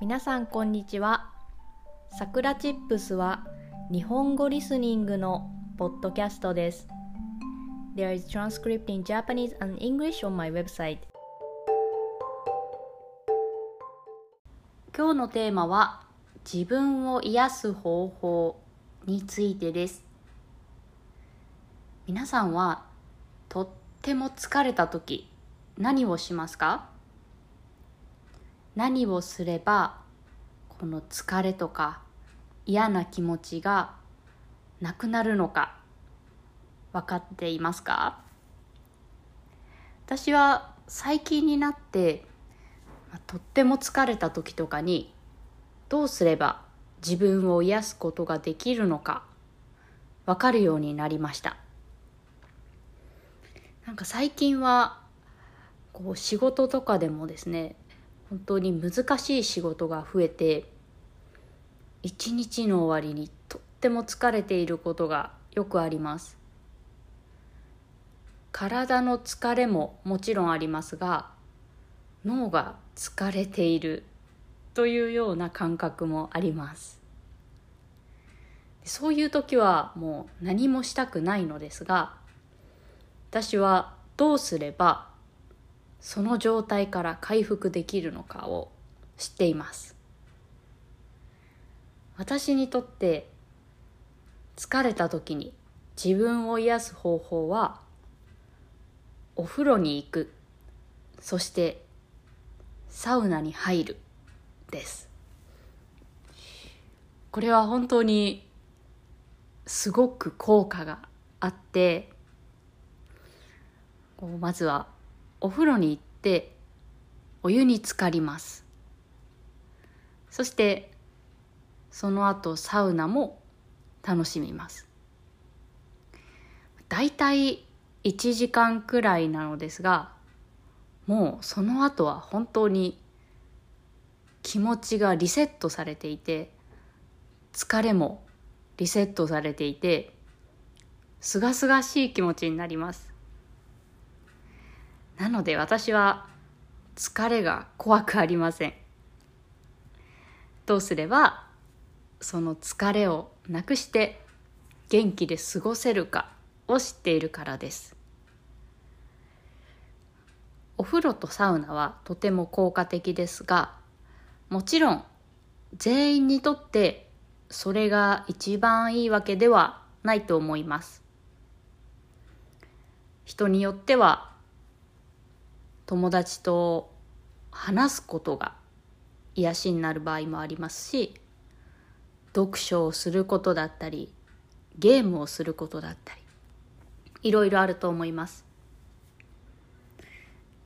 皆さんこんにちは。さくらチップスは日本語リスニングのポッドキャストです。There is transcript in Japanese and English on my website. 今日のテーマは自分を癒す方法についてです。皆さんはとっても疲れた時何をしますか？何をすればこの疲れとか嫌な気持ちがなくなるのか分かっていますか？私は最近になってとっても疲れた時とかにどうすれば自分を癒すことができるのか分かるようになりました。なんか最近はこう仕事とかでもですね本当に難しい仕事が増えて一日の終わりにとっても疲れていることがよくあります。体の疲れももちろんありますが脳が疲れているというような感覚もあります。そういう時はもう何もしたくないのですが私はどうすればその状態から回復できるのかを知っています。私にとって疲れた時に自分を癒す方法はお風呂に行く。そしてサウナに入るです。これは本当にすごく効果があってまずはお風呂に行ってお湯に浸かります。そしてその後サウナも楽しみます。だいたい1時間くらいなのですがもうその後は本当に気持ちがリセットされていて疲れもリセットされていてすがすがしい気持ちになります。なので私は疲れが怖くありません。どうすればその疲れをなくして元気で過ごせるかを知っているからです。お風呂とサウナはとても効果的ですがもちろん全員にとってそれが一番いいわけではないと思います。人によっては友達と話すことが癒しになる場合もありますし読書をすることだったりゲームをすることだったりいろいろあると思います。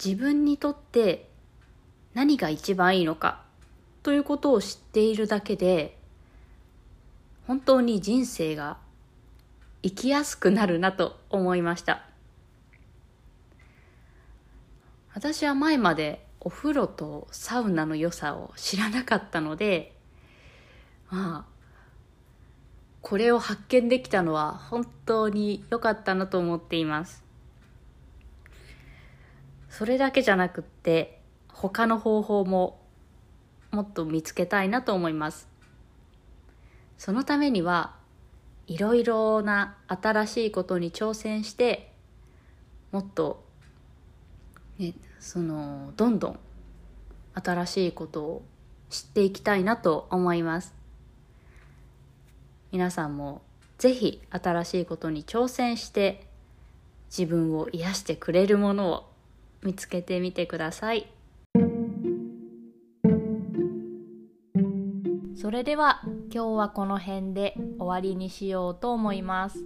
自分にとって何が一番いいのかということを知っているだけで本当に人生が生きやすくなるなと思いました。私は前までお風呂とサウナの良さを知らなかったのでまあこれを発見できたのは本当に良かったなと思っています。それだけじゃなくって他の方法ももっと見つけたいなと思います。そのためにはいろいろな新しいことに挑戦してもっとね、そのどんどん新しいことを知っていきたいなと思います。皆さんもぜひ新しいことに挑戦して自分を癒してくれるものを見つけてみてください。それでは今日はこの辺で終わりにしようと思います。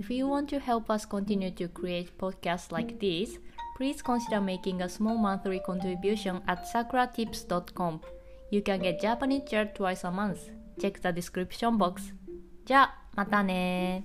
If you want to help us continue to create podcasts like this, please consider making a small monthly contribution at sakuratips.com. You can get Japanese chair twice a month. Check the description box. じゃあ、またね